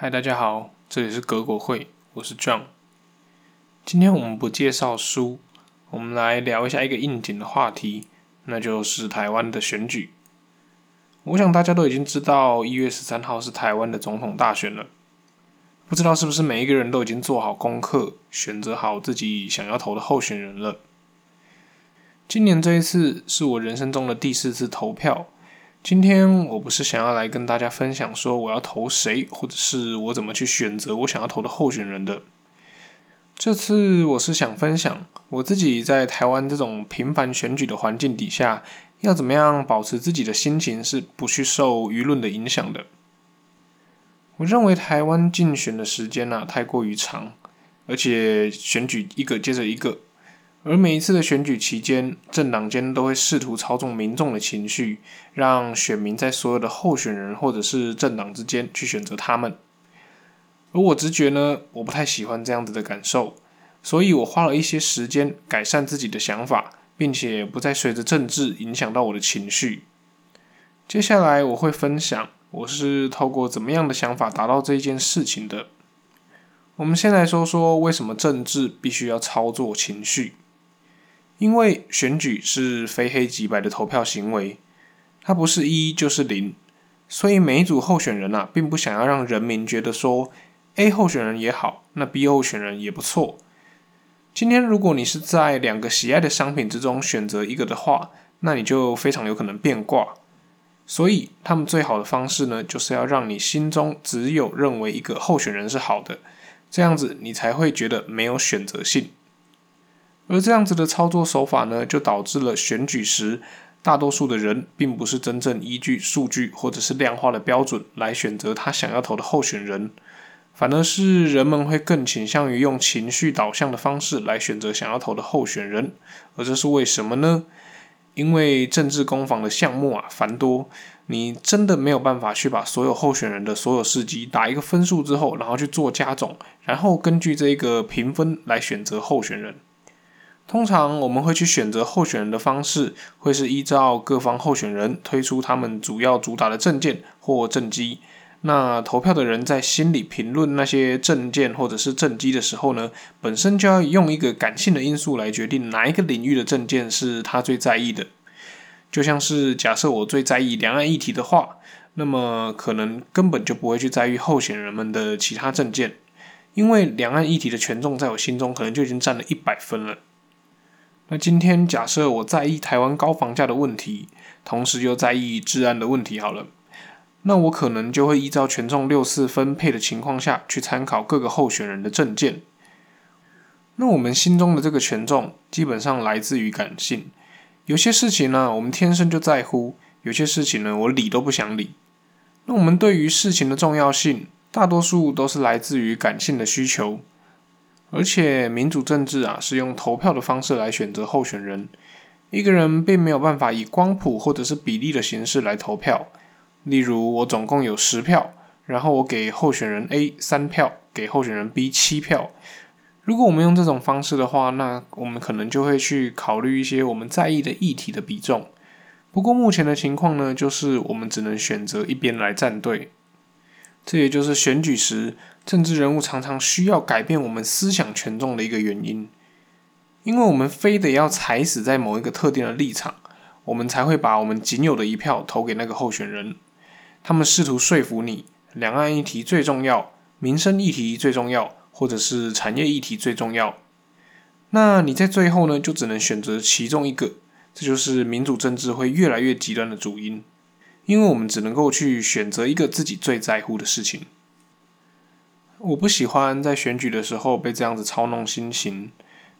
嗨，大家好，这里是格国会，我是 John。今天我们不介绍书，我们来聊一下一个应景的话题，那就是台湾的选举。我想大家都已经知道，一月十三号是台湾的总统大选了。不知道是不是每一个人都已经做好功课，选择好自己想要投的候选人了。今年这一次是我人生中的第四次投票。今天我不是想要来跟大家分享说我要投谁，或者是我怎么去选择我想要投的候选人的。这次我是想分享我自己在台湾这种频繁选举的环境底下，要怎么样保持自己的心情是不去受舆论的影响的。我认为台湾竞选的时间呢太过于长，而且选举一个接着一个。而每一次的选举期间，政党间都会试图操纵民众的情绪，让选民在所有的候选人或者是政党之间去选择他们。而我直觉呢，我不太喜欢这样子的感受，所以我花了一些时间改善自己的想法，并且不再随着政治影响到我的情绪。接下来我会分享我是透过怎么样的想法达到这一件事情的。我们先来说说为什么政治必须要操作情绪。因为选举是非黑即白的投票行为，它不是一就是零，所以每一组候选人呐，并不想要让人民觉得说 A 候选人也好，那 B 候选人也不错。今天如果你是在两个喜爱的商品之中选择一个的话，那你就非常有可能变卦。所以他们最好的方式呢，就是要让你心中只有认为一个候选人是好的，这样子你才会觉得没有选择性。而这样子的操作手法呢，就导致了选举时大多数的人并不是真正依据数据或者是量化的标准来选择他想要投的候选人，反而是人们会更倾向于用情绪导向的方式来选择想要投的候选人。而这是为什么呢？因为政治攻防的项目啊繁多，你真的没有办法去把所有候选人的所有事迹打一个分数之后，然后去做加总，然后根据这个评分来选择候选人。通常我们会去选择候选人的方式，会是依照各方候选人推出他们主要主打的政见或政绩。那投票的人在心里评论那些政见或者是政绩的时候呢，本身就要用一个感性的因素来决定哪一个领域的政见是他最在意的。就像是假设我最在意两岸议题的话，那么可能根本就不会去在意候选人们的其他政见，因为两岸议题的权重在我心中可能就已经占了一百分了。那今天假设我在意台湾高房价的问题，同时又在意治安的问题，好了，那我可能就会依照权重六次分配的情况下去参考各个候选人的政见。那我们心中的这个权重基本上来自于感性，有些事情呢我们天生就在乎，有些事情呢我理都不想理。那我们对于事情的重要性，大多数都是来自于感性的需求。而且民主政治啊，是用投票的方式来选择候选人。一个人并没有办法以光谱或者是比例的形式来投票。例如，我总共有十票，然后我给候选人 A 三票，给候选人 B 七票。如果我们用这种方式的话，那我们可能就会去考虑一些我们在意的议题的比重。不过目前的情况呢，就是我们只能选择一边来站队。这也就是选举时政治人物常常需要改变我们思想权重的一个原因，因为我们非得要踩死在某一个特定的立场，我们才会把我们仅有的一票投给那个候选人。他们试图说服你，两岸议题最重要，民生议题最重要，或者是产业议题最重要。那你在最后呢，就只能选择其中一个，这就是民主政治会越来越极端的主因。因为我们只能够去选择一个自己最在乎的事情。我不喜欢在选举的时候被这样子操弄心情。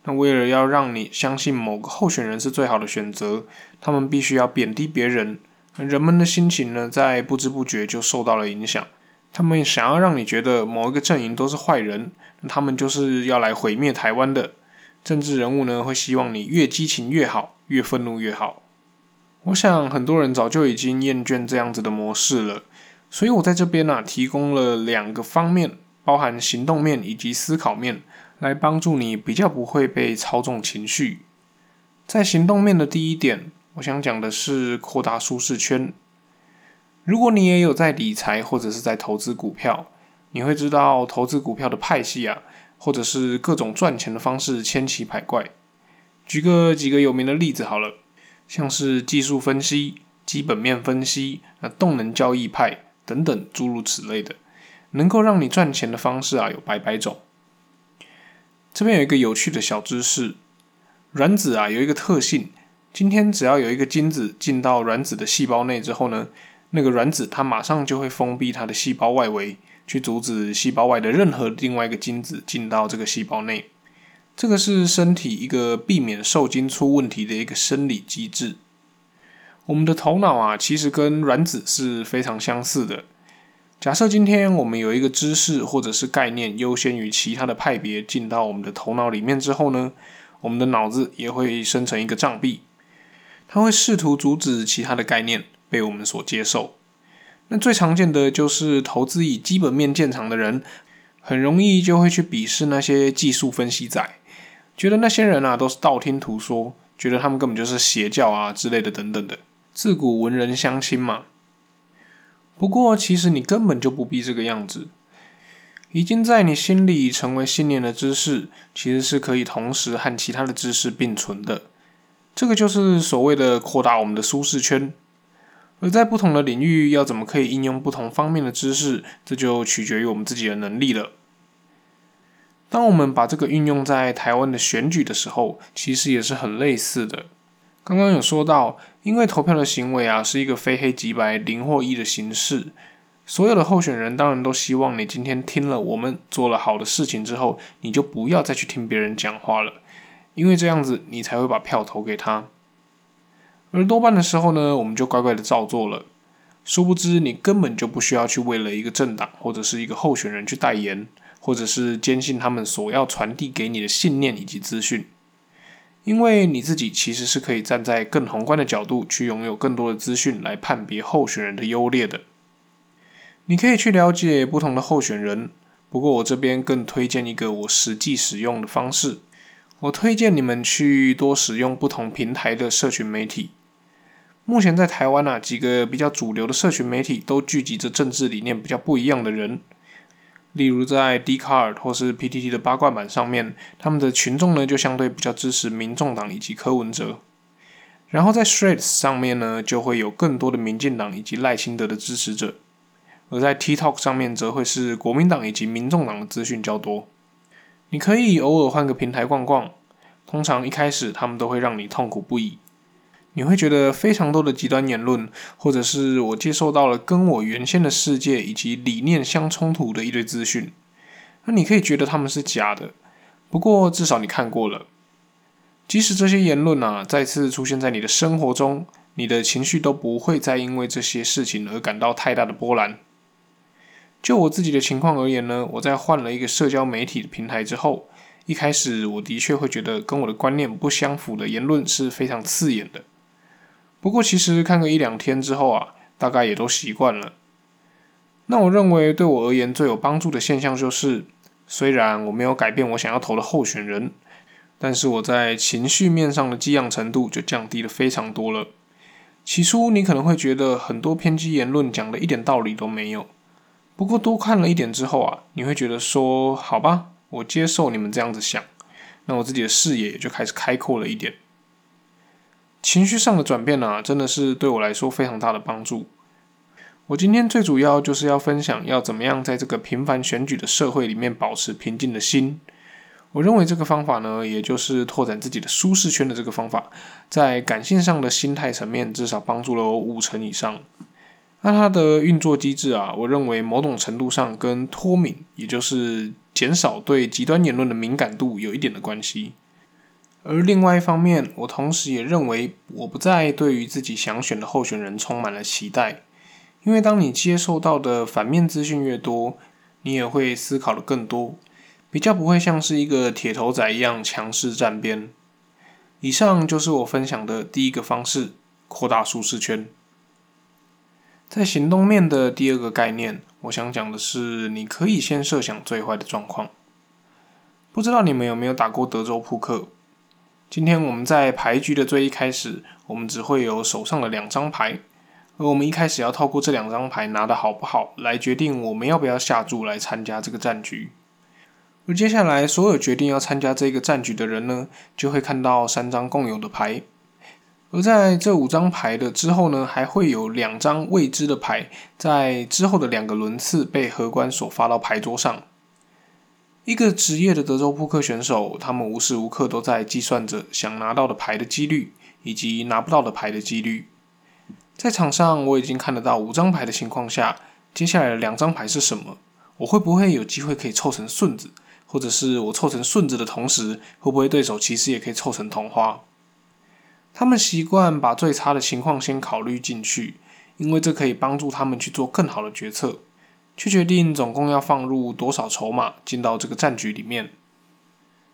那为了要让你相信某个候选人是最好的选择，他们必须要贬低别人。人们的心情呢，在不知不觉就受到了影响。他们想要让你觉得某一个阵营都是坏人，他们就是要来毁灭台湾的。政治人物呢，会希望你越激情越好，越愤怒越好。我想很多人早就已经厌倦这样子的模式了，所以我在这边呢提供了两个方面，包含行动面以及思考面，来帮助你比较不会被操纵情绪。在行动面的第一点，我想讲的是扩大舒适圈。如果你也有在理财或者是在投资股票，你会知道投资股票的派系啊，或者是各种赚钱的方式千奇百怪。举个几个有名的例子好了，像是技术分析、基本面分析、那动能交易派等等诸如此类的，能够让你赚钱的方式啊有百百种。这边有一个有趣的小知识，卵子啊有一个特性，今天只要有一个精子进到卵子的细胞内之后呢，那个卵子它马上就会封闭它的细胞外围，去阻止细胞外的任何另外一个精子进到这个细胞内。这个是身体一个避免受精出问题的一个生理机制。我们的头脑啊，其实跟卵子是非常相似的。假设今天我们有一个知识或者是概念优先于其他的派别进到我们的头脑里面之后呢，我们的脑子也会生成一个障壁，它会试图阻止其他的概念被我们所接受。那最常见的就是投资以基本面见长的人，很容易就会去鄙视那些技术分析仔。觉得那些人啊都是道听途说，觉得他们根本就是邪教啊之类的等等的，自古文人相亲嘛。不过其实你根本就不必这个样子，已经在你心里成为信念的知识，其实是可以同时和其他的知识并存的。这个就是所谓的扩大我们的舒适圈。而在不同的领域要怎么可以应用不同方面的知识，这就取决于我们自己的能力了。当我们把这个运用在台湾的选举的时候，其实也是很类似的。刚刚有说到，因为投票的行为啊是一个非黑即白、零或一的形式，所有的候选人当然都希望你今天听了我们做了好的事情之后，你就不要再去听别人讲话了，因为这样子你才会把票投给他。而多半的时候呢，我们就乖乖的照做了，殊不知你根本就不需要去为了一个政党或者是一个候选人去代言。或者是坚信他们所要传递给你的信念以及资讯，因为你自己其实是可以站在更宏观的角度去拥有更多的资讯来判别候选人的优劣的。你可以去了解不同的候选人，不过我这边更推荐一个我实际使用的方式。我推荐你们去多使用不同平台的社群媒体。目前在台湾啊，几个比较主流的社群媒体都聚集着政治理念比较不一样的人。例如在 d c a r d 或是 PTT 的八卦版上面，他们的群众呢就相对比较支持民众党以及柯文哲。然后在 Threads 上面呢，就会有更多的民进党以及赖清德的支持者。而在 TikTok 上面，则会是国民党以及民众党的资讯较多。你可以偶尔换个平台逛逛，通常一开始他们都会让你痛苦不已。你会觉得非常多的极端言论，或者是我接受到了跟我原先的世界以及理念相冲突的一堆资讯，那你可以觉得他们是假的，不过至少你看过了。即使这些言论啊再次出现在你的生活中，你的情绪都不会再因为这些事情而感到太大的波澜。就我自己的情况而言呢，我在换了一个社交媒体的平台之后，一开始我的确会觉得跟我的观念不相符的言论是非常刺眼的。不过，其实看个一两天之后啊，大概也都习惯了。那我认为对我而言最有帮助的现象就是，虽然我没有改变我想要投的候选人，但是我在情绪面上的激昂程度就降低了非常多了。起初你可能会觉得很多偏激言论讲的一点道理都没有，不过多看了一点之后啊，你会觉得说，好吧，我接受你们这样子想，那我自己的视野也就开始开阔了一点。情绪上的转变呢，真的是对我来说非常大的帮助。我今天最主要就是要分享，要怎么样在这个频繁选举的社会里面保持平静的心。我认为这个方法呢，也就是拓展自己的舒适圈的这个方法，在感性上的心态层面，至少帮助了我五成以上。那它的运作机制啊，我认为某种程度上跟脱敏，也就是减少对极端言论的敏感度，有一点的关系。而另外一方面，我同时也认为，我不再对于自己想选的候选人充满了期待，因为当你接受到的反面资讯越多，你也会思考的更多，比较不会像是一个铁头仔一样强势站边。以上就是我分享的第一个方式，扩大舒适圈。在行动面的第二个概念，我想讲的是，你可以先设想最坏的状况。不知道你们有没有打过德州扑克？今天我们在牌局的最一开始，我们只会有手上的两张牌，而我们一开始要透过这两张牌拿的好不好，来决定我们要不要下注来参加这个战局。而接下来，所有决定要参加这个战局的人呢，就会看到三张共有的牌。而在这五张牌的之后呢，还会有两张未知的牌，在之后的两个轮次被荷官所发到牌桌上。一个职业的德州扑克选手，他们无时无刻都在计算着想拿到的牌的几率，以及拿不到的牌的几率。在场上，我已经看得到五张牌的情况下，接下来的两张牌是什么？我会不会有机会可以凑成顺子？或者是我凑成顺子的同时，会不会对手其实也可以凑成同花？他们习惯把最差的情况先考虑进去，因为这可以帮助他们去做更好的决策，去决定总共要放入多少筹码进到这个战局里面。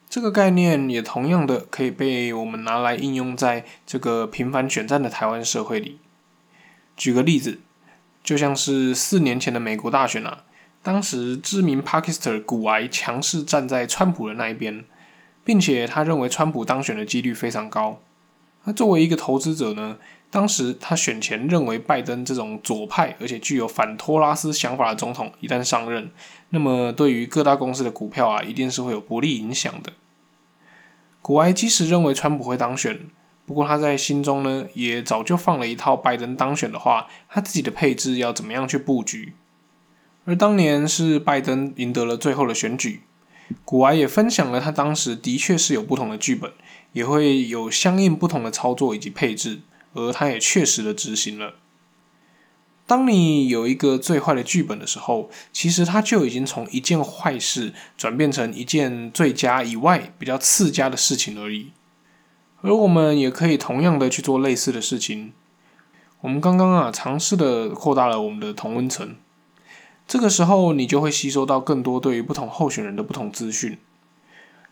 这个概念也同样的可以被我们拿来应用在这个频繁选战的台湾社会里。举个例子，就像是四年前的美国大选啊，当时知名 Parkister 古埃强势站在川普的那一边，并且他认为川普当选的几率非常高。那作为一个投资者呢，当时他选前认为拜登这种左派而且具有反托拉斯想法的总统一旦上任，那么对于各大公司的股票啊，一定是会有不利影响的。古埃即使认为川普会当选，不过他在心中呢，也早就放了一套拜登当选的话，他自己的配置要怎么样去布局。而当年是拜登赢得了最后的选举，古埃也分享了他当时的确是有不同的剧本。也会有相应不同的操作以及配置，而他也确实的执行了。当你有一个最坏的剧本的时候，其实它就已经从一件坏事转变成一件最佳以外比较次佳的事情而已。而我们也可以同样的去做类似的事情。我们刚刚啊尝试的扩大了我们的同温层，这个时候你就会吸收到更多对于不同候选人的不同资讯。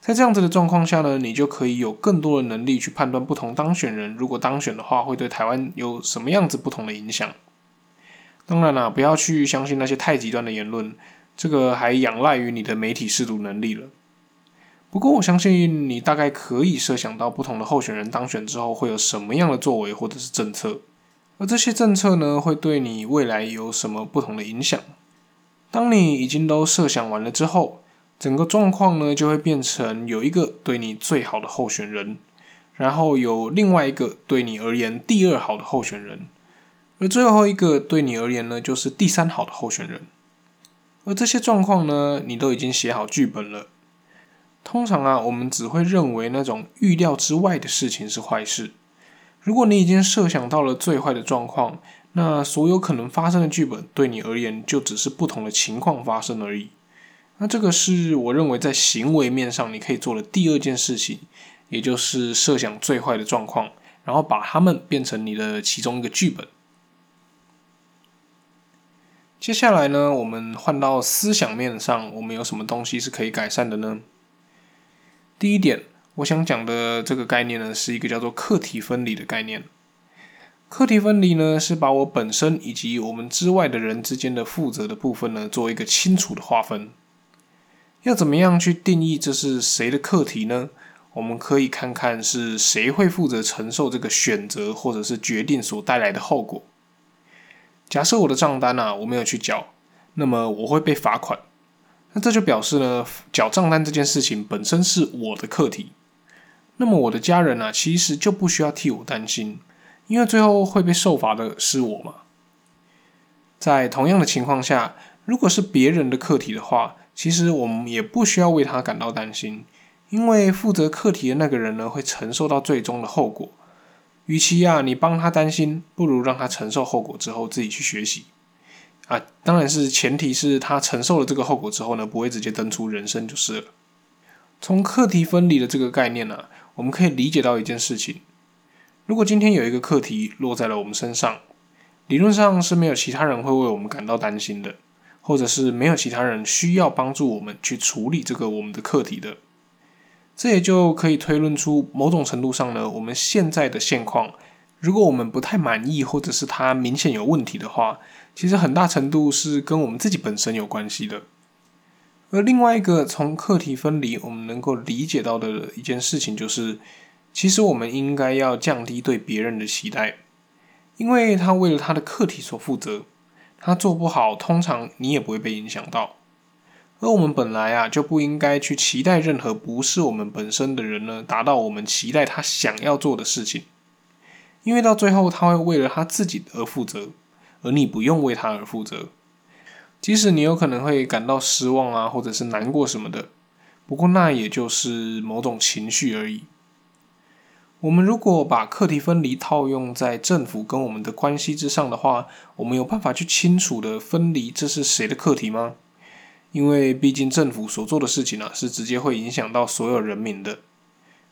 在这样子的状况下呢，你就可以有更多的能力去判断不同当选人如果当选的话，会对台湾有什么样子不同的影响。当然啦，不要去相信那些太极端的言论，这个还仰赖于你的媒体试读能力了。不过我相信你大概可以设想到不同的候选人当选之后会有什么样的作为或者是政策，而这些政策呢，会对你未来有什么不同的影响。当你已经都设想完了之后。整个状况呢，就会变成有一个对你最好的候选人，然后有另外一个对你而言第二好的候选人，而最后一个对你而言呢，就是第三好的候选人。而这些状况呢，你都已经写好剧本了。通常啊，我们只会认为那种预料之外的事情是坏事。如果你已经设想到了最坏的状况，那所有可能发生的剧本对你而言，就只是不同的情况发生而已。那这个是我认为在行为面上你可以做的第二件事情，也就是设想最坏的状况，然后把它们变成你的其中一个剧本。接下来呢，我们换到思想面上，我们有什么东西是可以改善的呢？第一点，我想讲的这个概念呢，是一个叫做课题分离的概念。课题分离呢，是把我本身以及我们之外的人之间的负责的部分呢，做一个清楚的划分。要怎么样去定义这是谁的课题呢？我们可以看看是谁会负责承受这个选择或者是决定所带来的后果。假设我的账单啊我没有去缴，那么我会被罚款。那这就表示呢，缴账单这件事情本身是我的课题。那么我的家人呢，其实就不需要替我担心，因为最后会被受罚的是我嘛。在同样的情况下，如果是别人的课题的话，其实我们也不需要为他感到担心，因为负责课题的那个人呢，会承受到最终的后果。与其啊，你帮他担心，不如让他承受后果之后自己去学习。啊，当然是前提是他承受了这个后果之后呢，不会直接登出人生就是了。从课题分离的这个概念呢，我们可以理解到一件事情：如果今天有一个课题落在了我们身上，理论上是没有其他人会为我们感到担心的。或者是没有其他人需要帮助我们去处理这个我们的课题的，这也就可以推论出某种程度上呢，我们现在的现况，如果我们不太满意，或者是它明显有问题的话，其实很大程度是跟我们自己本身有关系的。而另外一个从课题分离，我们能够理解到的一件事情，就是其实我们应该要降低对别人的期待。因为他为了他的课题所负责，他做不好，通常你也不会被影响到。而我们本来啊就不应该去期待任何不是我们本身的人呢，达到我们期待他想要做的事情，因为到最后他会为了他自己而负责，而你不用为他而负责。即使你有可能会感到失望啊，或者是难过什么的，不过那也就是某种情绪而已。我们如果把课题分离套用在政府跟我们的关系之上的话，我们有办法去清楚的分离这是谁的课题吗？因为毕竟政府所做的事情呢，是直接会影响到所有人民的。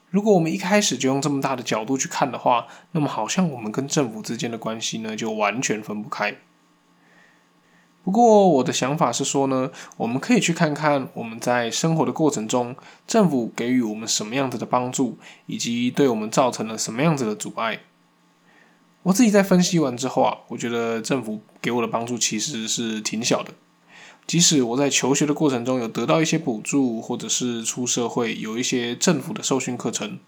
如果我们一开始就用这么大的角度去看的话，那么好像我们跟政府之间的关系呢，就完全分不开。不过我的想法是说呢，我们可以去看看我们在生活的过程中，政府给予我们什么样子的帮助，以及对我们造成了什么样子的阻碍。我自己在分析完之后啊，我觉得政府给我的帮助其实是挺小的。即使我在求学的过程中有得到一些补助，或者是出社会有一些政府的受训课程，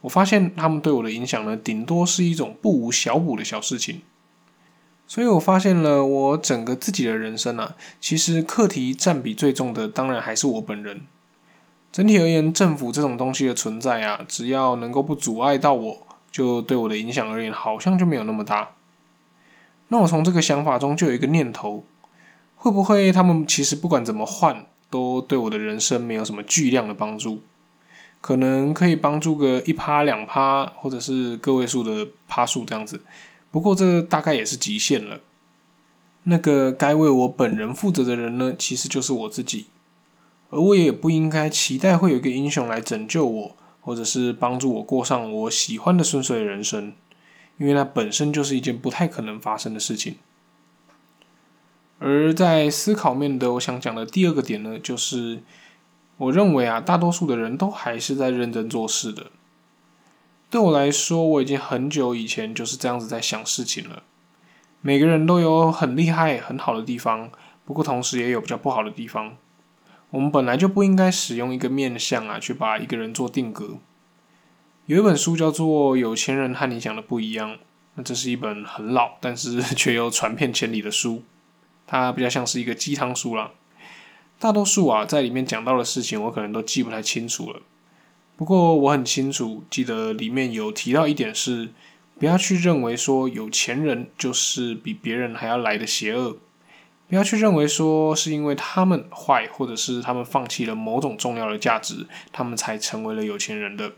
我发现他们对我的影响呢，顶多是一种不无小补的小事情。所以我发现了，我整个自己的人生啊，其实课题占比最重的，当然还是我本人。整体而言，政府这种东西的存在啊，只要能够不阻碍到我，就对我的影响而言，好像就没有那么大。那我从这个想法中就有一个念头。会不会他们其实不管怎么换，都对我的人生没有什么巨量的帮助？可能可以帮助个一趴两趴，或者是个位数的趴数这样子。不过这大概也是极限了。那个该为我本人负责的人呢，其实就是我自己。而我也不应该期待会有一个英雄来拯救我，或者是帮助我过上我喜欢的顺遂人生，因为那本身就是一件不太可能发生的事情。而在思考面的，我想讲的第二个点呢，就是我认为啊，大多数的人都还是在认真做事的。对我来说，我已经很久以前就是这样子在想事情了。每个人都有很厉害、很好的地方，不过同时也有比较不好的地方。我们本来就不应该使用一个面相啊，去把一个人做定格。有一本书叫做《有钱人和你想的不一样》，那这是一本很老，但是 却又传遍千里的书。它比较像是一个鸡汤书啦，大多数啊在里面讲到的事情，我可能都记不太清楚了。不过我很清楚，记得里面有提到一点是，不要去认为说有钱人就是比别人还要来的邪恶，不要去认为说是因为他们坏，或者是他们放弃了某种重要的价值，他们才成为了有钱人的。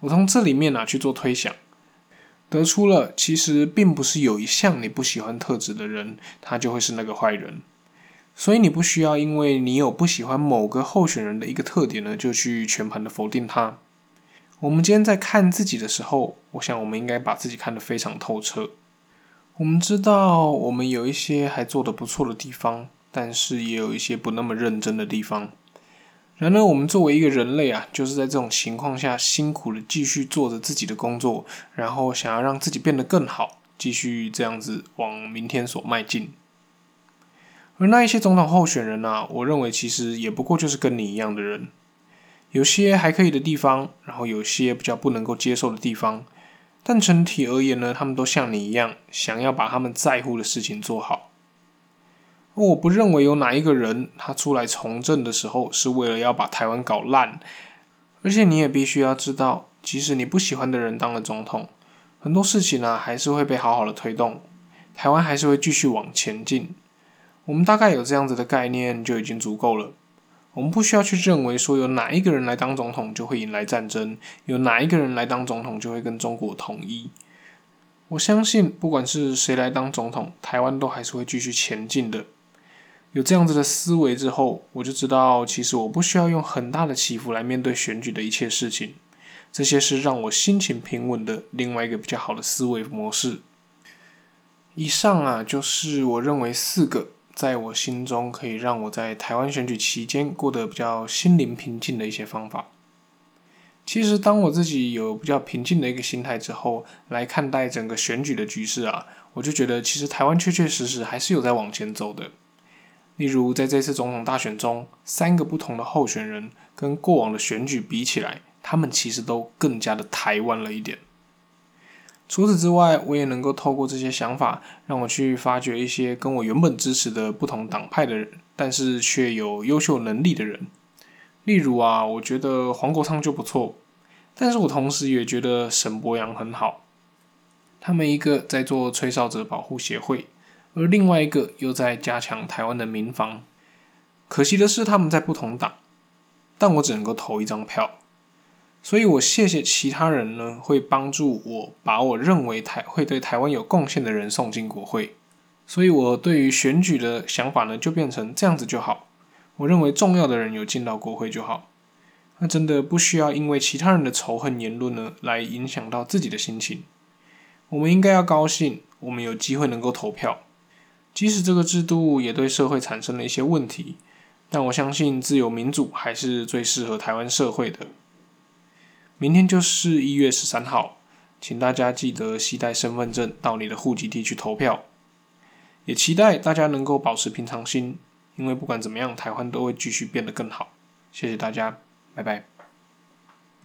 我从这里面呢去做推想。得出了，其实并不是有一项你不喜欢特质的人，他就会是那个坏人。所以你不需要因为你有不喜欢某个候选人的一个特点呢，就去全盘的否定他。我们今天在看自己的时候，我想我们应该把自己看得非常透彻。我们知道我们有一些还做得不错的地方，但是也有一些不那么认真的地方。然而，我们作为一个人类啊，就是在这种情况下辛苦的继续做着自己的工作，然后想要让自己变得更好，继续这样子往明天所迈进。而那一些总统候选人呢，我认为其实也不过就是跟你一样的人，有些还可以的地方，然后有些比较不能够接受的地方，但整体而言呢，他们都像你一样，想要把他们在乎的事情做好。我不认为有哪一个人他出来从政的时候是为了要把台湾搞烂，而且你也必须要知道，即使你不喜欢的人当了总统，很多事情呢还是会被好好的推动，台湾还是会继续往前进。我们大概有这样子的概念就已经足够了。我们不需要去认为说有哪一个人来当总统就会引来战争，有哪一个人来当总统就会跟中国统一。我相信不管是谁来当总统，台湾都还是会继续前进的。有这样子的思维之后，我就知道，其实我不需要用很大的起伏来面对选举的一切事情。这些是让我心情平稳的另外一个比较好的思维模式。以上啊，就是我认为四个在我心中可以让我在台湾选举期间过得比较心灵平静的一些方法。其实，当我自己有比较平静的一个心态之后，来看待整个选举的局势啊，我就觉得其实台湾确确实实还是有在往前走的。例如，在这次总统大选中，三个不同的候选人跟过往的选举比起来，他们其实都更加的台湾了一点。除此之外，我也能够透过这些想法，让我去发掘一些跟我原本支持的不同党派的人，但是却有优秀能力的人。例如啊，我觉得黄国昌就不错，但是我同时也觉得沈博阳很好。他们一个在做吹哨者保护协会，而另外一个又在加强台湾的民防。可惜的是，他们在不同党，但我只能够投一张票。所以我谢谢其他人呢，会帮助我把我认为台会对台湾有贡献的人送进国会。所以我对于选举的想法呢，就变成这样子就好。我认为重要的人有进到国会就好。那真的不需要因为其他人的仇恨言论呢，来影响到自己的心情。我们应该要高兴，我们有机会能够投票，即使这个制度也对社会产生了一些问题，但我相信自由民主还是最适合台湾社会的。明天就是一月十三号，请大家记得携带身份证到你的户籍地去投票。也期待大家能够保持平常心，因为不管怎么样，台湾都会继续变得更好。谢谢大家，拜拜。